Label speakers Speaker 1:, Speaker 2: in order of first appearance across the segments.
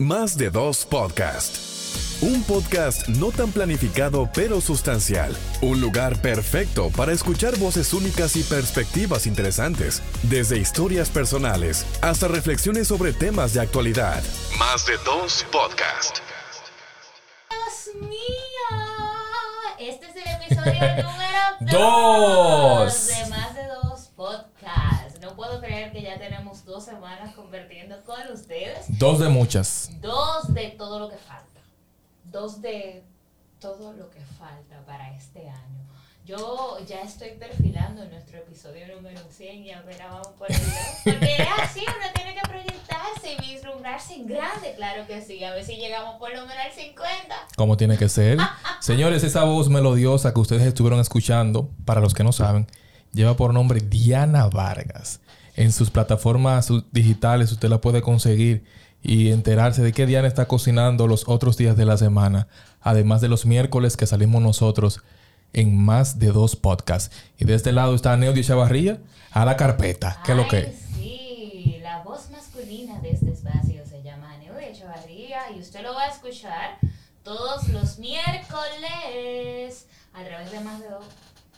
Speaker 1: Más de dos podcast. Un podcast no tan planificado pero sustancial. Un lugar perfecto para escuchar voces únicas y perspectivas interesantes. Desde historias personales hasta reflexiones sobre temas de actualidad. Más de dos podcast.
Speaker 2: Dios mío, este es el episodio número de más de dos podcasts. Puedo creer que ya tenemos dos semanas convirtiendo con ustedes.
Speaker 3: Dos de muchas.
Speaker 2: Dos de todo lo que falta. Dos de todo lo que falta para este año. Yo ya estoy perfilando nuestro episodio número 100 y apenas vamos por el dos. Porque es así, uno tiene que proyectarse y vislumbrarse en grande, claro que sí. A ver si llegamos por lo menos al 50.
Speaker 3: Como tiene que ser. Señores, esa voz melodiosa que ustedes estuvieron escuchando, para los que no saben, lleva por nombre Diana Vargas. En sus plataformas digitales usted la puede conseguir y enterarse de qué Diana está cocinando los otros días de la semana, además de los miércoles que salimos nosotros en más de dos podcasts. Y de este lado está Neudio Chavarría a la carpeta. ¿Qué es lo que?
Speaker 2: Sí, la voz masculina de este espacio se llama Neudia Echevarría y usted lo va a escuchar todos los miércoles a través de más de dos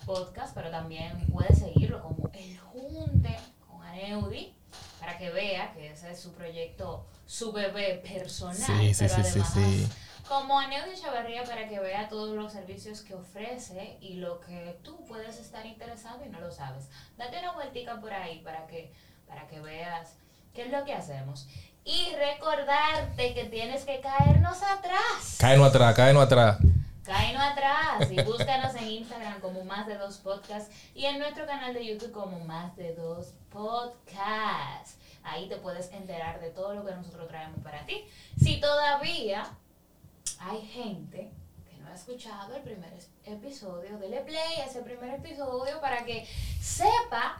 Speaker 2: podcasts, pero también puede seguirlo como El Junte con Aneudi para que vea que ese es su proyecto, su bebé personal.
Speaker 3: Sí, sí,
Speaker 2: pero
Speaker 3: sí, sí,
Speaker 2: además,
Speaker 3: sí.
Speaker 2: Como Aneudi Echevarría para que vea todos los servicios que ofrece y lo que tú puedes estar interesado y no lo sabes. Date una vueltica por ahí para que, para que veas qué es lo que hacemos. Y recordarte que tienes que caernos atrás.
Speaker 3: Cáenos atrás, cáenos atrás.
Speaker 2: Caenos atrás y búscanos en Instagram como más de dos podcasts y en nuestro canal de YouTube como más de dos podcasts. Ahí te puedes enterar de todo lo que nosotros traemos para ti. Si todavía hay gente que no ha escuchado el primer episodio, dele play ese primer episodio para que sepa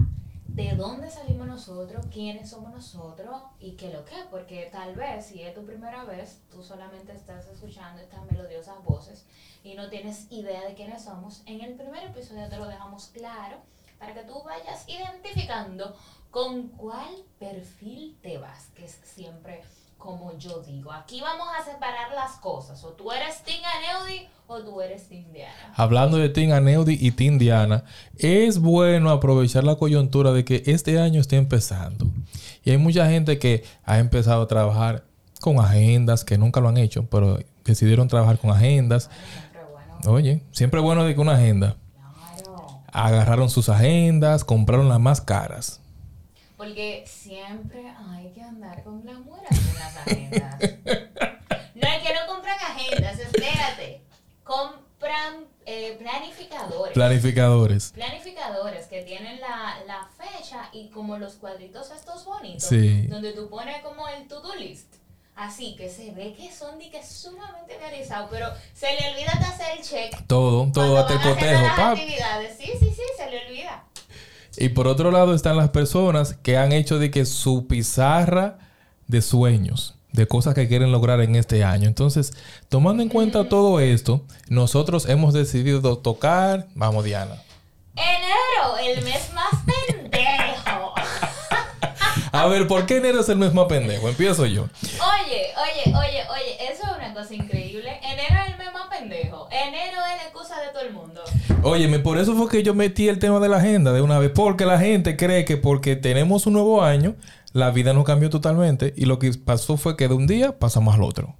Speaker 2: de dónde salimos nosotros, quiénes somos nosotros y qué lo que, porque tal vez si es tu primera vez, tú solamente estás escuchando estas melodiosas voces y no tienes idea de quiénes somos. En el primer episodio te lo dejamos claro para que tú vayas identificando con cuál perfil te vas, que es siempre como yo digo. Aquí vamos a separar las cosas, o tú eres Team Aneudi o tú eres Team Diana.
Speaker 3: Hablando de Team Aneudi y Team Diana, es bueno aprovechar la coyuntura de que este año está empezando. Y hay mucha gente que ha empezado a trabajar con agendas, que nunca lo han hecho, pero decidieron trabajar con agendas.
Speaker 2: Bueno.
Speaker 3: Oye, siempre es bueno de que una agenda.
Speaker 2: Claro.
Speaker 3: Agarraron sus agendas, compraron las más caras.
Speaker 2: Porque siempre hay que andar con glamour en las agendas. No es que no compran agendas, espérate. Compran eh, planificadores.
Speaker 3: Planificadores.
Speaker 2: planificadores que tienen la, la fecha y como los cuadritos estos bonitos,
Speaker 3: Sí.
Speaker 2: donde tú pones como el to-do list. Así que se ve que son de que sumamente organizados, pero se le olvida hasta hacer el check.
Speaker 3: Todo, todo hasta el cotejo.
Speaker 2: las actividades. Sí, sí, sí, se le olvida.
Speaker 3: Y por otro lado están las personas que han hecho de que su pizarra de sueños, de cosas que quieren lograr en este año. Entonces, tomando en cuenta todo esto, nosotros hemos decidido tocar, vamos Diana,
Speaker 2: Enero, el mes más pendejo.
Speaker 3: a ver, ¿por qué enero es el mes más pendejo? Empiezo yo.
Speaker 2: Oye, oye, oye, oye, eso es una cosa increíble. Enero es el mes más pendejo. Enero es la excusa de todo el mundo.
Speaker 3: Óyeme, por eso fue que yo metí el tema de la agenda de una vez, porque la gente cree que porque tenemos un nuevo año, la vida nos cambió totalmente y lo que pasó fue que de un día pasamos al otro.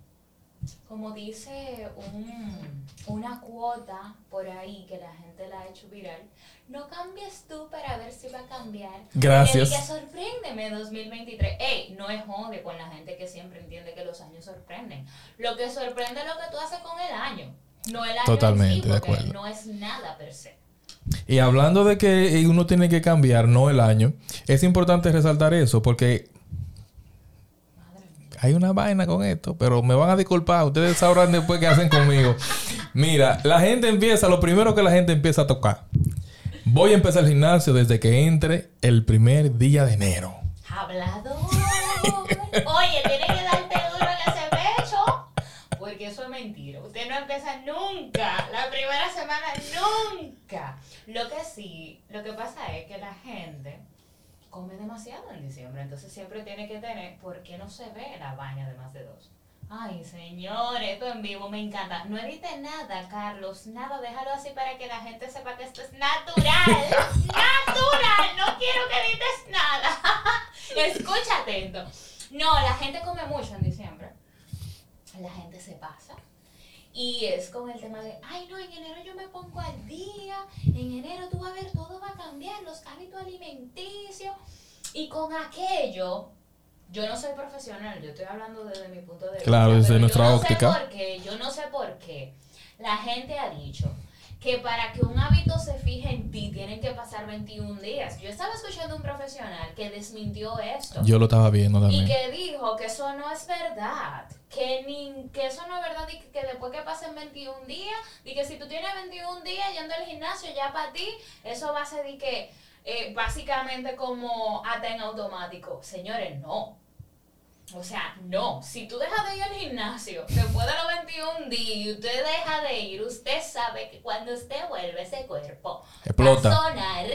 Speaker 2: Como dice un- una cuota por ahí que la gente la ha hecho viral, no cambies tú para ver si va a cambiar.
Speaker 3: Gracias.
Speaker 2: Y que sorpréndeme 2023. Ey, no es jode con la gente que siempre entiende que los años sorprenden. Lo que sorprende es lo que tú haces con el año. No el
Speaker 3: Totalmente, de acuerdo.
Speaker 2: No es nada per se.
Speaker 3: Y hablando de que uno tiene que cambiar, no el año, es importante resaltar eso porque hay una vaina con esto, pero me van a disculpar, ustedes sabrán después qué hacen conmigo. Mira, la gente empieza, lo primero que la gente empieza a tocar. Voy a empezar el gimnasio desde que entre el primer día de enero.
Speaker 2: Hablador. Oye, tiene que darte duro en ese pecho. Porque eso es mentira. No empieza nunca. La primera semana nunca. Lo que sí, lo que pasa es que la gente come demasiado en diciembre. Entonces siempre tiene que tener, ¿por qué no se ve la vaina de más de dos? Ay, señores, esto en vivo me encanta. No edites nada, Carlos, nada, déjalo así para que la gente sepa que esto es natural. natural, no quiero que edites nada. Escucha atento. No, la gente come mucho en diciembre. La gente se pasa. Y es con el tema de, ay no, en enero yo me pongo al día, en enero tú vas a ver, todo va a cambiar, los hábitos alimenticios. Y con aquello, yo no soy profesional, yo estoy hablando desde mi punto de vista.
Speaker 3: Claro, desde nuestra
Speaker 2: yo no
Speaker 3: óptica.
Speaker 2: Sé por qué, yo no sé por qué. La gente ha dicho que para que un hábito se fije en ti tienen que pasar 21 días. Yo estaba escuchando a un profesional que desmintió esto.
Speaker 3: Yo lo estaba viendo
Speaker 2: Y
Speaker 3: también.
Speaker 2: que dijo que eso no es verdad. Que, ni, que eso no es verdad. Y que, que después que pasen 21 días, y que si tú tienes 21 días yendo al gimnasio, ya para ti, eso va a ser de que eh, básicamente como hasta en automático. Señores, no. O sea, no. Si tú dejas de ir al gimnasio después de los 21 días y usted deja de ir, usted sabe que cuando usted vuelve ese cuerpo
Speaker 3: Explota.
Speaker 2: va a sonar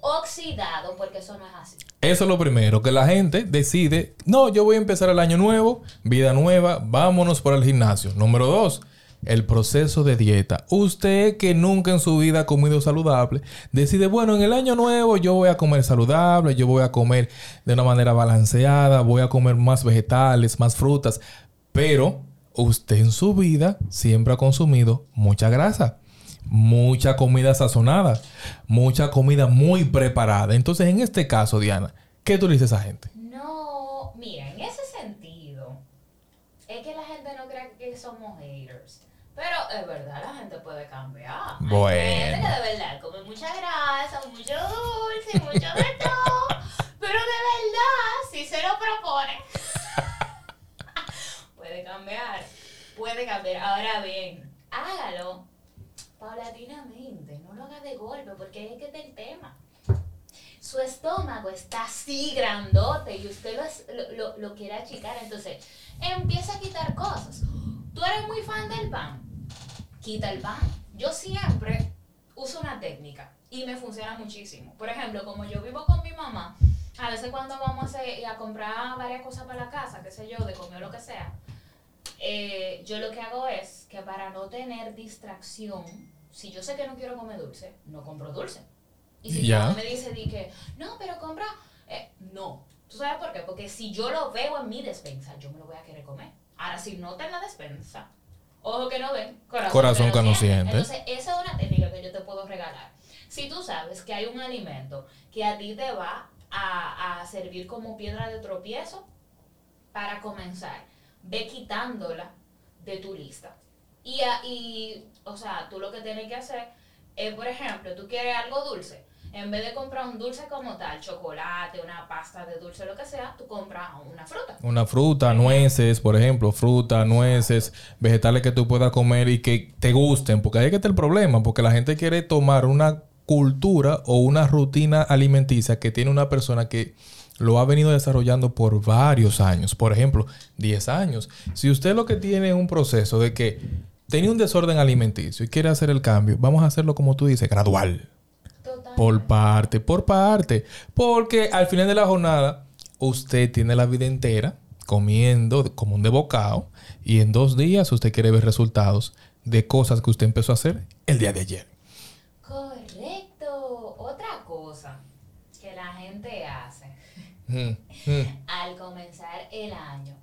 Speaker 2: oxidado porque eso no es así.
Speaker 3: Eso es lo primero, que la gente decide, no, yo voy a empezar el año nuevo, vida nueva, vámonos por el gimnasio. Número dos, el proceso de dieta. Usted que nunca en su vida ha comido saludable, decide, bueno, en el año nuevo yo voy a comer saludable, yo voy a comer de una manera balanceada, voy a comer más vegetales, más frutas, pero usted en su vida siempre ha consumido mucha grasa. Mucha comida sazonada, mucha comida muy preparada. Entonces, en este caso, Diana, ¿qué tú le dices a esa gente?
Speaker 2: No, mira, en ese sentido, es que la gente no cree que somos haters. Pero es verdad, la gente puede cambiar. Hay
Speaker 3: Bueno.
Speaker 2: gente que de verdad come mucha grasa, mucho dulce, mucho de todo. Pero de verdad, si se lo propone, puede cambiar. Puede cambiar. Ahora bien, hágalo paulatinamente. No lo haga de golpe, porque es que está el tema su estómago está así grandote y usted es- lo, lo- lo quiere achicar, entonces empieza a quitar cosas. Tú eres muy fan del pan, quita el pan. Yo siempre uso una técnica y me funciona muchísimo. Por ejemplo, como yo vivo con mi mamá, a veces cuando vamos a, hacer- a comprar varias cosas para la casa, qué sé yo, de comer o lo que sea, eh, yo lo que hago es que para no tener distracción, si yo sé que no quiero comer dulce, no compro dulce. Y si mamá me dice di que, no, pero compra, eh, no. ¿Tú sabes por qué? Porque si yo lo veo en mi despensa, yo me lo voy a querer comer. Ahora, si no está en la despensa, ojo que no ven, corazón,
Speaker 3: Corazón que no
Speaker 2: siente. Entonces, esa es una técnica que yo te puedo regalar. Si tú sabes que hay un alimento que a ti te va a, a servir como piedra de tropiezo, para comenzar, ve quitándola de tu lista. Y, a- y, o sea, tú lo que tienes que hacer es, por ejemplo, tú quieres algo dulce. En vez de comprar un dulce como tal, chocolate, una pasta de dulce, lo que sea, tú compras una fruta.
Speaker 3: Una fruta, nueces, por ejemplo, fruta, nueces, vegetales que tú puedas comer y que te gusten, porque ahí es que está el problema, porque la gente quiere tomar una cultura o una rutina alimenticia que tiene una persona que lo ha venido desarrollando por varios años, por ejemplo, 10 años. Si usted lo que tiene es un proceso de que tenía un desorden alimenticio y quiere hacer el cambio, vamos a hacerlo como tú dices, gradual. Por parte, por parte. Porque al final de la jornada, usted tiene la vida entera comiendo como un devocado y en dos días usted quiere ver resultados de cosas que usted empezó a hacer el día de ayer.
Speaker 2: Correcto. Otra cosa que la gente hace
Speaker 3: Mm, mm.
Speaker 2: al comenzar el año,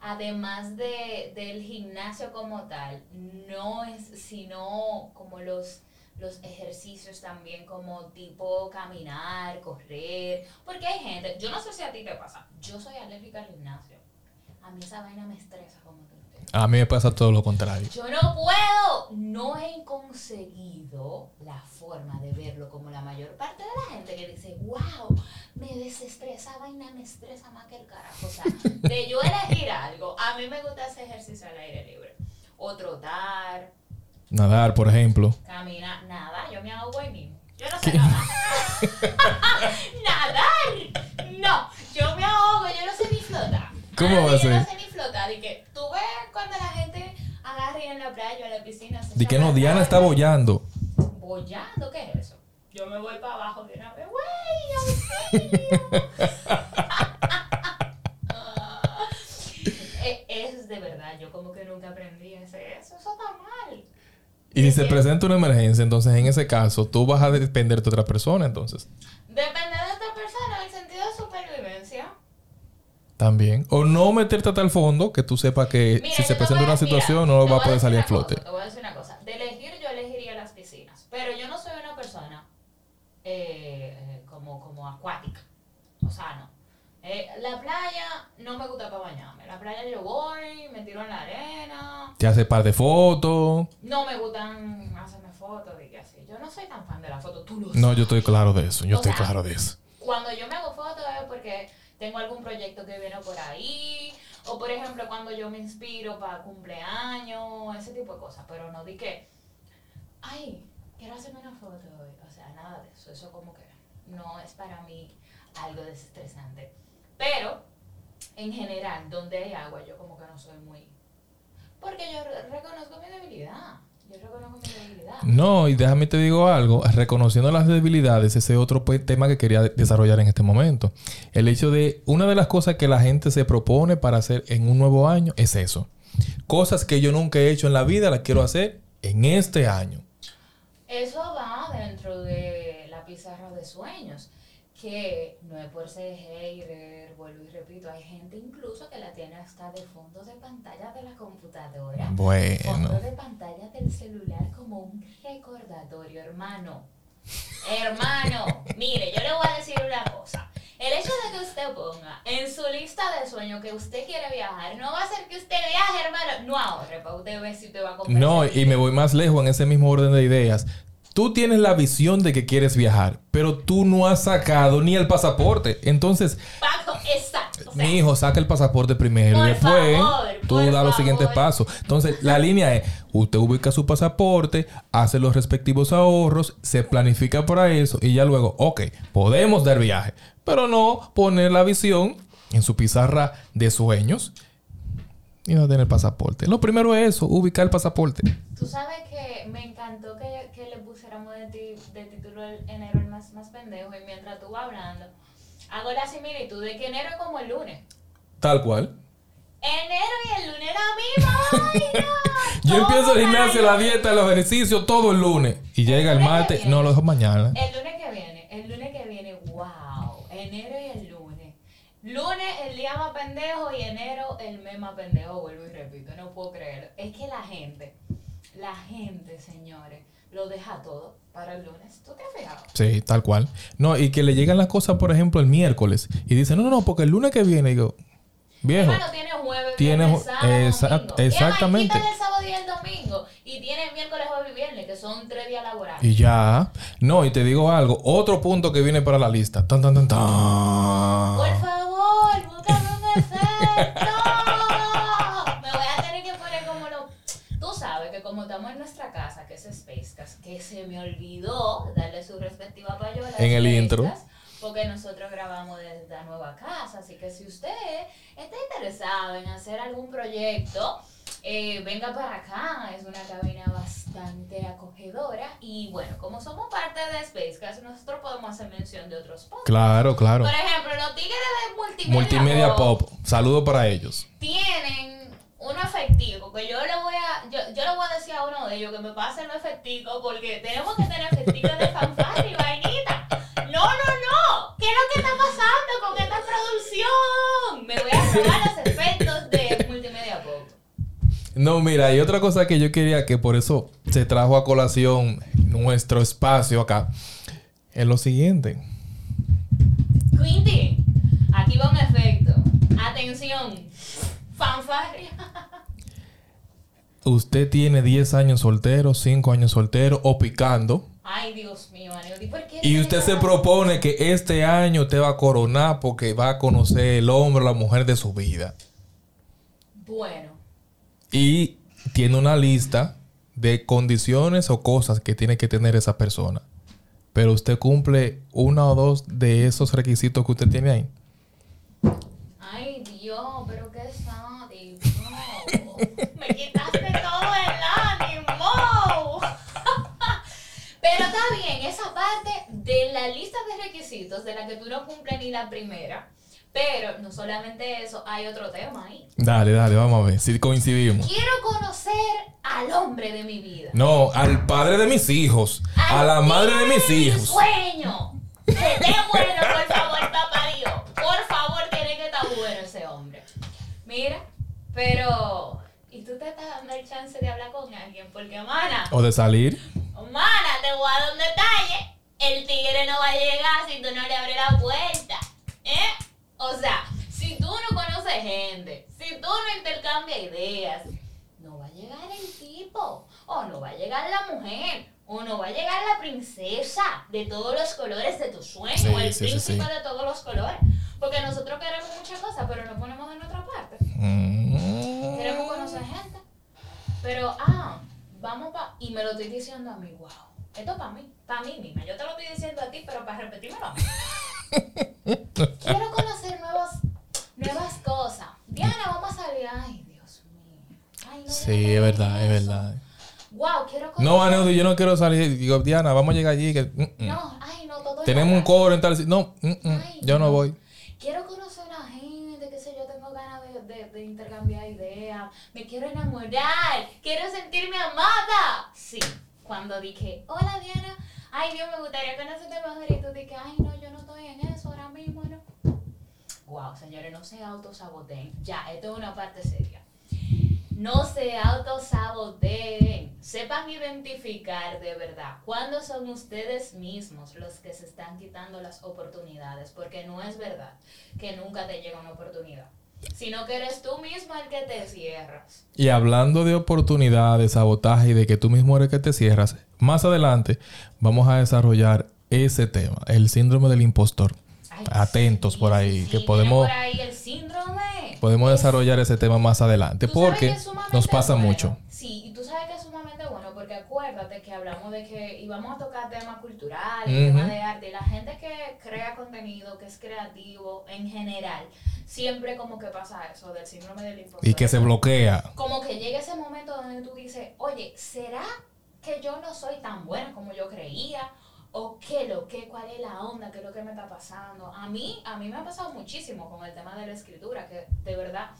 Speaker 2: además de, del gimnasio como tal, no es sino como los, los ejercicios también como tipo caminar, correr, porque hay gente, yo no sé si a ti te pasa, yo soy alérgica al gimnasio, a mí esa vaina me estresa como te.
Speaker 3: A mí me pasa todo lo contrario.
Speaker 2: Yo no puedo, no he conseguido la forma de verlo como la mayor parte de la gente que dice, wow, me desestresa, esa vaina me estresa más que el carajo. O sea, de yo elegir algo, a mí me gusta hacer ejercicio al aire libre. O trotar,
Speaker 3: Nadar, por ejemplo.
Speaker 2: caminar, nada, yo me hago hoy mismo. Yo no sé nadar. nadar, no, yo me ahogo, yo no sé ni flotar.
Speaker 3: ¿Cómo va a
Speaker 2: Yo no
Speaker 3: ser?
Speaker 2: sé ni flotar. Y que tú ves cuando la gente agarra y en la playa o en la piscina. se
Speaker 3: De que no, Diana está bollando.
Speaker 2: ¿Bollando? ¿Qué es eso? Yo me voy para abajo de una vez. ¡Güey,
Speaker 3: se presenta una emergencia, entonces en ese caso tú vas a depender de otra persona, entonces.
Speaker 2: Depende de otra persona, en el sentido de supervivencia.
Speaker 3: También. O no meterte hasta el fondo, que tú sepas que
Speaker 2: Mira,
Speaker 3: si se presenta una situación no va a poder salir a flote.
Speaker 2: cosa, Te voy a decir una cosa. De elegir, yo elegiría las piscinas. Pero yo no soy una persona eh, eh, como, como acuática. O sea, no. Eh, la playa no me gusta para bañarme. La playa yo voy, me tiro en la arena.
Speaker 3: Te hace par de fotos.
Speaker 2: No me gustan hacerme fotos que así. Yo no soy tan fan de la foto, tú lo
Speaker 3: No,
Speaker 2: sabes.
Speaker 3: yo estoy claro de eso. Yo
Speaker 2: O
Speaker 3: estoy
Speaker 2: sea,
Speaker 3: claro de eso.
Speaker 2: Cuando yo me hago fotos es porque tengo algún proyecto que viene por ahí. O por ejemplo, cuando yo me inspiro para cumpleaños, ese tipo de cosas. Pero no di que, ay, quiero hacerme una foto hoy. O sea, nada de eso. Eso como que no es para mí algo desestresante. Pero, en general, donde hay agua, yo como que no soy muy... Porque yo re- reconozco mi debilidad. Yo reconozco mi debilidad.
Speaker 3: No, y déjame te digo algo. Reconociendo las debilidades, ese es otro pues, tema que quería de- desarrollar en este momento. El hecho de, una de las cosas que la gente se propone para hacer en un nuevo año es eso. Cosas que yo nunca he hecho en la vida, las quiero hacer en este año.
Speaker 2: Eso va dentro de la pizarra de sueños, que no es por ser hater, vuelvo y repito, hay gente incluso que la tiene hasta de fondo de pantalla de la computadora,
Speaker 3: Bueno.
Speaker 2: fondo de pantalla del celular como un recordatorio, hermano. Hermano, mire, yo le voy a decir una cosa. El hecho de que usted ponga en su lista de sueños que usted quiere viajar, no va a hacer que usted viaje, hermano. No ahorre para usted ver si usted va a comprar.
Speaker 3: No, y me voy más lejos en ese mismo orden de ideas. Tú tienes la visión de que quieres viajar, pero tú no has sacado ni el pasaporte. Entonces,
Speaker 2: Paco, exacto. o sea,
Speaker 3: mi hijo, saca el pasaporte primero y después
Speaker 2: favor,
Speaker 3: tú das los siguientes pasos. Entonces, la línea es, usted ubica su pasaporte, hace los respectivos ahorros, se planifica para eso y ya luego, ok, podemos dar viaje, pero no poner la visión en su pizarra de sueños y no tener pasaporte. Lo primero es eso, ubicar el pasaporte.
Speaker 2: Tú sabes que me encantó que le pusiéramos de, ti- de título el enero el más, más pendejo y mientras tú vas hablando, hago la similitud de que enero es como el lunes.
Speaker 3: Tal cual.
Speaker 2: Enero y el lunes la misma vaina.
Speaker 3: Yo empiezo el gimnasio, la dieta, los ejercicios, todo el lunes. Y llega el martes, no lo dejo mañana.
Speaker 2: El lunes que viene, el lunes que viene, wow. Enero y el lunes. Lunes el día más pendejo y enero el mes más pendejo, vuelvo y repito, no puedo creerlo. Es que la gente, la gente, señores, lo deja todo para el lunes. ¿Tú te has fijado?
Speaker 3: Sí, tal cual. No, y que le llegan las cosas, por ejemplo, el miércoles. Y dicen, no, no, no, porque el lunes que viene, digo, viejo,
Speaker 2: tiene jueves,
Speaker 3: Tiene
Speaker 2: viernes, sábado,
Speaker 3: exact-
Speaker 2: domingo.
Speaker 3: exactamente.
Speaker 2: El sábado y el domingo. Y tiene miércoles, jueves y viernes, que son tres días laborales.
Speaker 3: y ya. No, y te digo algo, otro punto que viene para la lista. Tan, tan, tan, tan. El intro.
Speaker 2: Porque nosotros grabamos desde la nueva casa, así que si usted está interesado en hacer algún proyecto, eh, venga para acá, es una cabina bastante acogedora y bueno, como somos parte de Spacecast, nosotros podemos hacer mención de otros podcasts.
Speaker 3: Claro, claro.
Speaker 2: Por ejemplo, los tigres de multimedia,
Speaker 3: Multimedia Pop. Saludo para ellos.
Speaker 2: tienen un efectivo que yo le voy a yo, yo le voy a decir a uno de ellos que me pase el efectivo porque tenemos que tener efectivo de fanfarria y vainita. No, no, no. ¿Qué es lo que está pasando con esta producción? Me voy a robar los efectos de multimedia pop.
Speaker 3: No, mira, y otra cosa que yo quería que por eso se trajo a colación nuestro espacio acá. Es lo siguiente.
Speaker 2: Quinty, aquí va un efecto. Atención. Fanfarria.
Speaker 3: Usted tiene 10 años soltero, 5 años soltero o picando.
Speaker 2: Ay, Dios
Speaker 3: Y usted se propone que este año usted va a coronar porque va a conocer el hombre o la mujer de su vida.
Speaker 2: Bueno.
Speaker 3: Y tiene una lista de condiciones o cosas que tiene que tener esa persona. Pero usted cumple uno o dos de esos requisitos que usted tiene ahí.
Speaker 2: De la lista de requisitos de la que tú no cumples ni la primera. Pero no solamente eso, hay otro tema ahí.
Speaker 3: Dale, dale, vamos a ver si coincidimos.
Speaker 2: Quiero conocer al hombre de mi vida.
Speaker 3: No, al padre de mis hijos, a la madre de mis hijos.
Speaker 2: Sueño. Que esté bueno, por favor, papá Dios. Por favor, tiene que estar bueno ese hombre. Mira, pero. ¿Y tú te estás dando el chance de hablar con alguien? Porque, mana,
Speaker 3: O de salir.
Speaker 2: mana, te voy a dar un detalle. El tigre no va a llegar si tú no le abres la puerta. ¿Eh? O sea, si tú no conoces gente, si tú no intercambias ideas, no va a llegar el tipo, o no va a llegar la mujer, o no va a llegar la princesa de todos los colores de tu sueño,
Speaker 3: Sí,
Speaker 2: o el
Speaker 3: sí,
Speaker 2: príncipe
Speaker 3: sí.
Speaker 2: de todos los colores. Porque nosotros queremos muchas cosas, pero no ponemos de nuestra parte.
Speaker 3: Mm.
Speaker 2: Queremos conocer gente. Pero, ah, vamos pa... Y me lo estoy diciendo a mí, wow. Esto es para mí, para mí misma. Yo te lo estoy diciendo a ti, pero para repetírmelo. Quiero conocer nuevas, nuevas cosas. Diana, vamos a salir. Ay, Dios mío. Ay, no
Speaker 3: Sí, es verdad, es verdad.
Speaker 2: Wow, quiero conocer.
Speaker 3: No, Aneudo, yo no quiero salir. Digo, Diana, vamos a llegar allí. Que, mm, mm.
Speaker 2: No, ay, no, todo
Speaker 3: Tenemos un coro en tal. No, mm,
Speaker 2: Ay,
Speaker 3: yo no
Speaker 2: no.
Speaker 3: voy.
Speaker 2: Quiero conocer a gente, qué sé yo, tengo ganas de, de- de intercambiar ideas, me quiero enamorar, quiero sentirme amada. Sí, cuando dije, hola Diana, ay Dios, me gustaría conocerte mejor y tú dije, ay no, yo no estoy en eso ahora mismo, no. Wow, señores, no se autosaboteen. Ya, esto es una parte seria. No se autosaboteen. Sepan identificar de verdad cuándo son ustedes mismos los que se están quitando las oportunidades. Porque no es verdad que nunca te llega una oportunidad. Sino que eres tú mismo el que te cierras.
Speaker 3: Y hablando de oportunidades, sabotaje y de que tú mismo eres que te cierras, más adelante vamos a desarrollar ese tema, el síndrome del impostor.
Speaker 2: Ay,
Speaker 3: Atentos
Speaker 2: sí,
Speaker 3: por ahí,
Speaker 2: sí,
Speaker 3: que podemos-
Speaker 2: por ahí el síndrome.
Speaker 3: Podemos
Speaker 2: Es-
Speaker 3: desarrollar ese tema más adelante porque nos pasa
Speaker 2: bueno.
Speaker 3: mucho.
Speaker 2: Sí, y tú sabes que es sumamente bueno porque acuérdate que hablamos de que íbamos a tocar temas culturales, temas de arte. Y la gente que crea contenido, que es creativo en general, siempre como que pasa eso del síndrome del impostor.
Speaker 3: Y que se bloquea.
Speaker 2: Como que llega ese momento donde tú dices, oye, ¿será que yo no soy tan buena como yo creía? ¿O qué lo que? ¿Cuál es la onda? ¿Qué es lo que me está pasando? A mí, a mí me ha pasado muchísimo con el tema de la escritura, que de verdad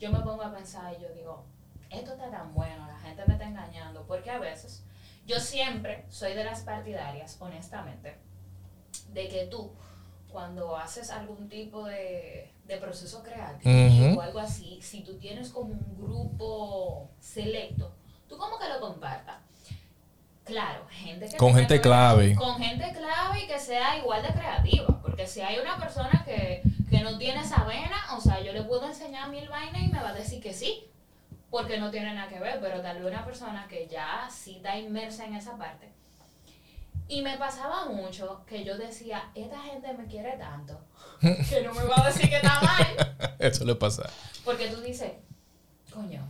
Speaker 2: yo me pongo a pensar y yo digo, esto está tan bueno, la gente me está engañando, porque a veces yo siempre soy de las partidarias, honestamente, de que tú, cuando haces algún tipo de, de proceso creativo o algo así, si tú tienes como un grupo selecto, tú como que lo compartas. Claro, gente que
Speaker 3: Con gente clave.
Speaker 2: Con gente clave y que sea igual de creativa. Porque si hay una persona que, que no tiene esa vena, o sea, yo le puedo enseñar mil vainas y me va a decir que sí. Porque no tiene nada que ver, pero tal vez una persona que ya sí está inmersa en esa parte. Y me pasaba mucho que yo decía, esta gente me quiere tanto que no me va a decir que está mal.
Speaker 3: Eso le pasa.
Speaker 2: Porque tú dices, coño,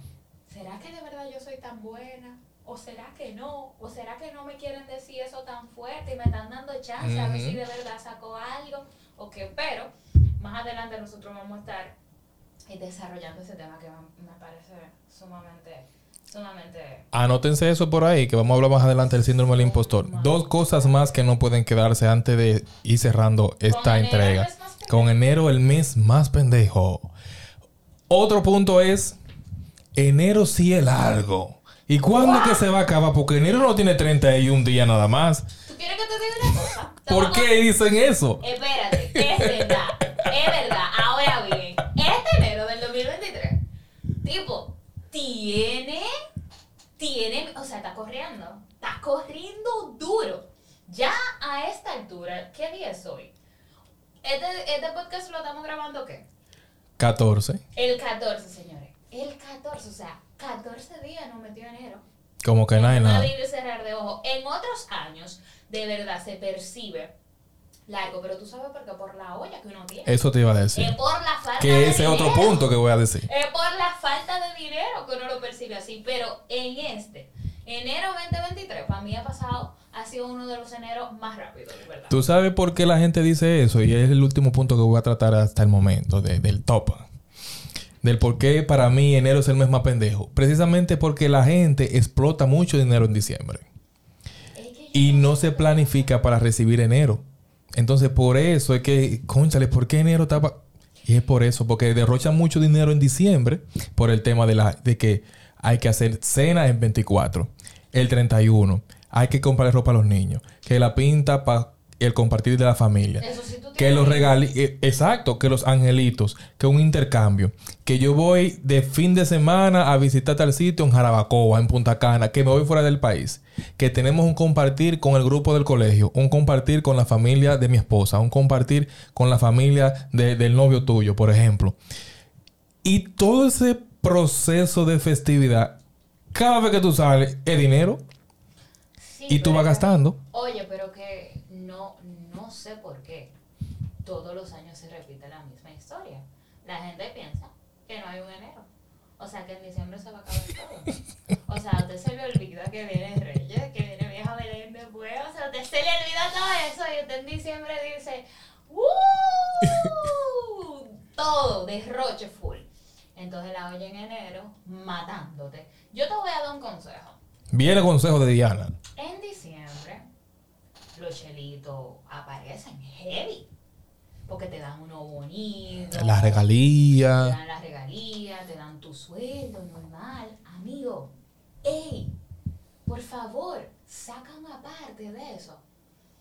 Speaker 2: ¿será que de verdad yo soy tan buena? ¿O será que no? ¿O será que no me quieren decir eso tan fuerte y me están dando chance a ver si de verdad saco algo? ¿O qué? Pero más adelante nosotros vamos a estar eh, desarrollando ese tema que me parece sumamente.
Speaker 3: Anótense eso por ahí, que vamos a hablar más adelante del síndrome del impostor. Dos cosas más que no pueden quedarse antes de ir cerrando esta entrega. Con enero el mes más pendejo. Otro punto es, enero sí es largo. ¿Y cuándo que se va a acabar? Porque enero no tiene 31 días nada más.
Speaker 2: ¿Tú quieres que te diga una cosa?
Speaker 3: ¿Por qué dicen eso?
Speaker 2: Espérate, es verdad, es verdad. 10 hoy. Este, este podcast lo estamos grabando qué?
Speaker 3: 14.
Speaker 2: El 14, señores. El 14, o sea, 14 días nos metió enero.
Speaker 3: Como que no hay nada.
Speaker 2: Abrir cerrar de ojo. En otros años, de verdad, se percibe largo, pero tú sabes por qué, por la olla que uno tiene.
Speaker 3: Eso te iba a decir. Que ese es otro punto que voy a decir.
Speaker 2: Es por la falta de dinero que uno lo percibe así, pero en este, enero 2023, para mí ha pasado ha sido uno de los eneros más rápidos, de verdad.
Speaker 3: ¿Tú sabes por qué la gente dice eso? Y es el último punto que voy a tratar hasta el momento, de- del top. Del por qué para mí enero es el mes más pendejo. Precisamente porque la gente explota mucho dinero en diciembre.
Speaker 2: Es que yo-
Speaker 3: Y no se planifica para recibir enero. Entonces, por eso es que, conchale, ¿por qué enero está pa- Y es por eso, porque derrochan mucho dinero en diciembre por el tema de, la, de que hay que hacer cena en 24, el 31, hay que comprar ropa a los niños, que la pinta para el compartir de la familia.
Speaker 2: Eso sí tú
Speaker 3: Que los regali... eh, Exacto, que los angelitos, que un intercambio. Que yo voy de fin de semana a visitar tal sitio en Jarabacoa, en Punta Cana, que me voy fuera del país. Que tenemos un compartir con el grupo del colegio, un compartir con la familia de mi esposa, un compartir con la familia de- del novio tuyo, por ejemplo. Y todo ese proceso de festividad, cada vez que tú sales, es dinero
Speaker 2: Sí,
Speaker 3: y tú vas gastando.
Speaker 2: Oye, pero que no, no sé por qué todos los años se repite la misma historia. La gente piensa que no hay un enero. O sea, que en diciembre se va a acabar todo. O sea, a usted se le olvida que viene Reyes, que viene Vieja Belén después. O sea, a usted se le olvida todo eso y usted en diciembre dice, ¡Uh! todo, derroche full. Entonces la oye en enero matándote. Yo te voy a dar un consejo.
Speaker 3: Viene el consejo de Diana.
Speaker 2: En diciembre, los chelitos aparecen heavy. Porque te dan uno bonito.
Speaker 3: La
Speaker 2: Te
Speaker 3: regalía.
Speaker 2: dan las regalías, te dan tu sueldo normal. Amigo, ey, por favor, saca una parte de eso.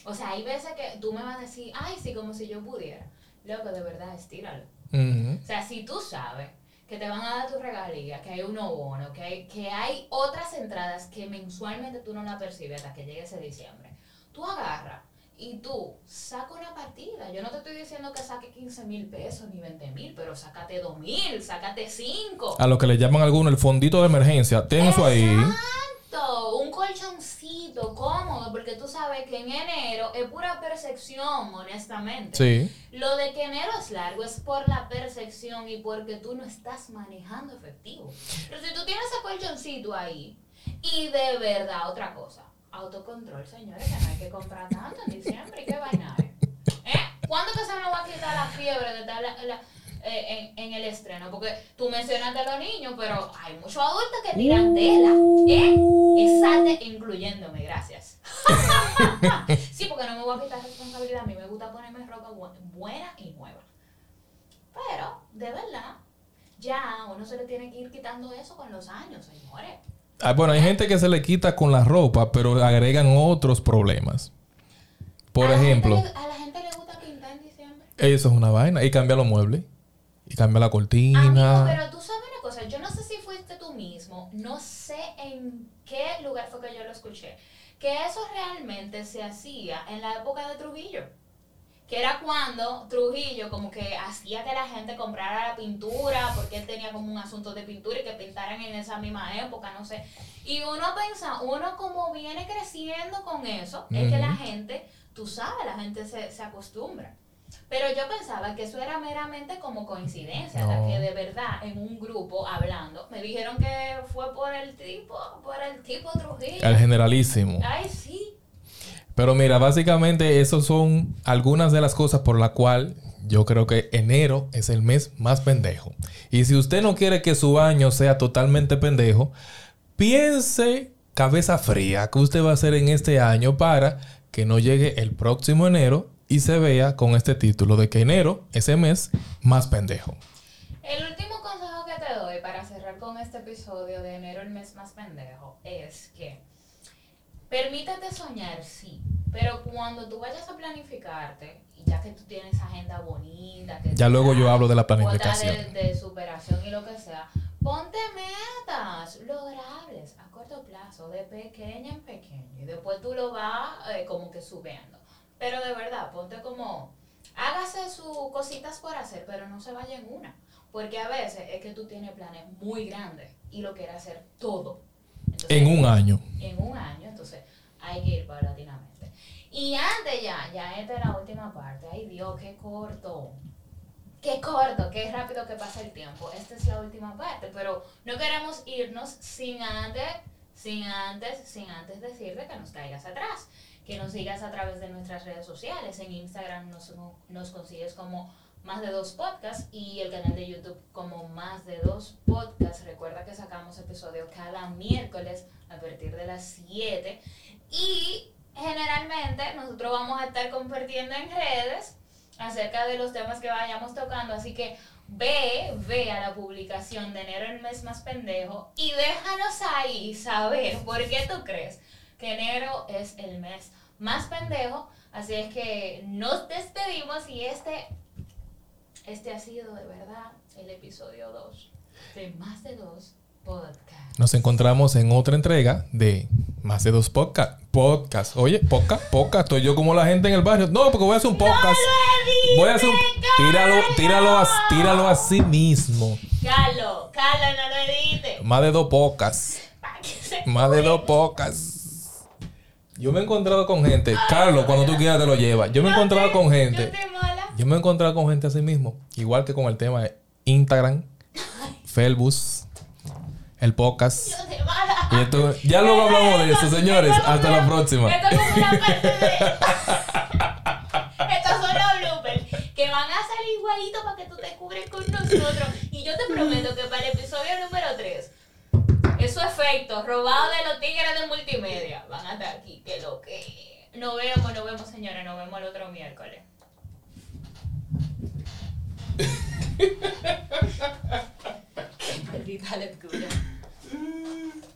Speaker 2: O sea, hay veces que tú me vas a decir, ay, sí, como si yo pudiera. Loco, de verdad, estíralo.
Speaker 3: Ujú.
Speaker 2: O sea, si tú sabes que te van a dar tu regalía, que hay uno bono, que hay, que hay otras entradas que mensualmente tú no la percibes hasta que llegue ese diciembre, tú agarras y tú saca una partida. Yo no te estoy diciendo que saque 15 mil pesos ni 20 mil, pero sácate 2 mil, sácate 5.
Speaker 3: A lo que le llaman algunos el fondito de emergencia. Ten eso ahí.
Speaker 2: Un colchoncito cómodo, porque tú sabes que en enero es pura percepción, honestamente.
Speaker 3: Sí.
Speaker 2: Lo de que enero es largo es por la percepción y porque tú no estás manejando efectivo. Pero si tú tienes ese colchoncito ahí, y de verdad, otra cosa, autocontrol, señores, que no hay que comprar tanto en diciembre, ¿y qué vaina? ¿Eh? ¿Cuándo que se nos va a quitar la fiebre de la- la- eh, en, en el estreno? Porque tú mencionaste a los niños, pero hay muchos adultos que tiran tela, ¿eh? Exacto, incluyéndome, gracias. sí, porque no me voy a quitar responsabilidad. A mí me gusta ponerme ropa bu- buena y nueva. Pero, de verdad, ya uno se le tiene que ir quitando eso con los años, señores.
Speaker 3: Ah, bueno, hay gente que se le quita con la ropa, pero agregan otros problemas. Por
Speaker 2: A
Speaker 3: ejemplo,
Speaker 2: le- a la gente le gusta pintar en diciembre.
Speaker 3: eso es una vaina. Y cambia los muebles. Y cambia la
Speaker 2: Amigo,
Speaker 3: cortina.
Speaker 2: pero tú sabes una cosa, yo no sé si fuiste tú mismo, no sé en qué lugar fue que yo lo escuché, que eso realmente se hacía en la época de Trujillo. Que era cuando Trujillo como que hacía que la gente comprara la pintura, porque él tenía como un asunto de pintura y que pintaran en esa misma época, no sé. Y uno pensa, uno como viene creciendo con eso, es que la gente, tú sabes, la gente se, se acostumbra. Pero yo pensaba que eso era meramente como coincidencia,
Speaker 3: No.
Speaker 2: que de verdad en un grupo hablando me dijeron que fue por el tipo, por el tipo Trujillo.
Speaker 3: El generalísimo.
Speaker 2: Ay, sí.
Speaker 3: Pero mira, básicamente esas son algunas de las cosas por la cual yo creo que enero es el mes más pendejo. Y si usted no quiere que su año sea totalmente pendejo, piense cabeza fría que usted va a hacer en este año para que no llegue el próximo enero y se vea con este título de que enero es el mes más pendejo.
Speaker 2: El último consejo que te doy para cerrar con este episodio de enero el mes más pendejo es que permítete soñar, sí, pero cuando tú vayas a planificarte, y ya que tú tienes agenda bonita, que
Speaker 3: Ya luego yo hablo de la planificación.
Speaker 2: De, de superación y lo que sea, ponte metas logrables a corto plazo, de pequeña en pequeño, y después tú lo vas eh, como que subiendo. Pero de verdad, ponte como, hágase sus cositas por hacer, pero no se vaya en una. Porque a veces es que tú tienes planes muy grandes y lo quieres hacer todo. Entonces,
Speaker 3: En un año.
Speaker 2: en un año, entonces hay que ir paulatinamente. Y antes ya, ya esta es la última parte. Ay Dios, qué corto. Qué corto, qué rápido que pasa el tiempo. Esta es la última parte, pero no queremos irnos sin antes, sin antes, sin antes decirte que nos caigas atrás. Que nos sigas a través de nuestras redes sociales. En Instagram nos, nos consigues como más de dos podcasts y el canal de YouTube como más de dos podcasts. Recuerda que sacamos episodio cada miércoles a partir de las 7 y generalmente nosotros vamos a estar compartiendo en redes acerca de los temas que vayamos tocando. Así que ve, ve a la publicación de enero el mes más pendejo y déjanos ahí saber por qué tú crees que enero es el mes más pendejo. Así es que nos despedimos y este, este ha sido de verdad el episodio 2 de Más de Dos Podcast.
Speaker 3: Nos encontramos en otra entrega de Más de Dos Podcast. Podcast. Oye, podcast, podcast. Estoy yo como la gente en el barrio. No, porque voy a hacer un podcast. voy a hacer un... Tíralo, tíralo, a, tíralo a sí mismo.
Speaker 2: Calo, calo, no lo edite.
Speaker 3: Más de dos podcasts. Más de dos podcasts. Yo me he encontrado con gente. Carlos, cuando tú quieras te lo llevas. Yo me he encontrado con gente. Yo me he encontrado con gente así mismo. Igual que con el tema de Instagram, Felbus, el podcast.
Speaker 2: Yo mala.
Speaker 3: Y esto, ya luego hablamos de eso, señores. Hasta la próxima.
Speaker 2: Esto es como una parte de... Estos son los bloopers que van a salir igualitos para que tú te cubres con nosotros. Y yo te prometo que para el episodio número 3, esos efectos robados de los tigres de multimedia van a estar aquí. Que lo que... Nos vemos, nos vemos, señores. Nos vemos el otro miércoles. Maldita lectura.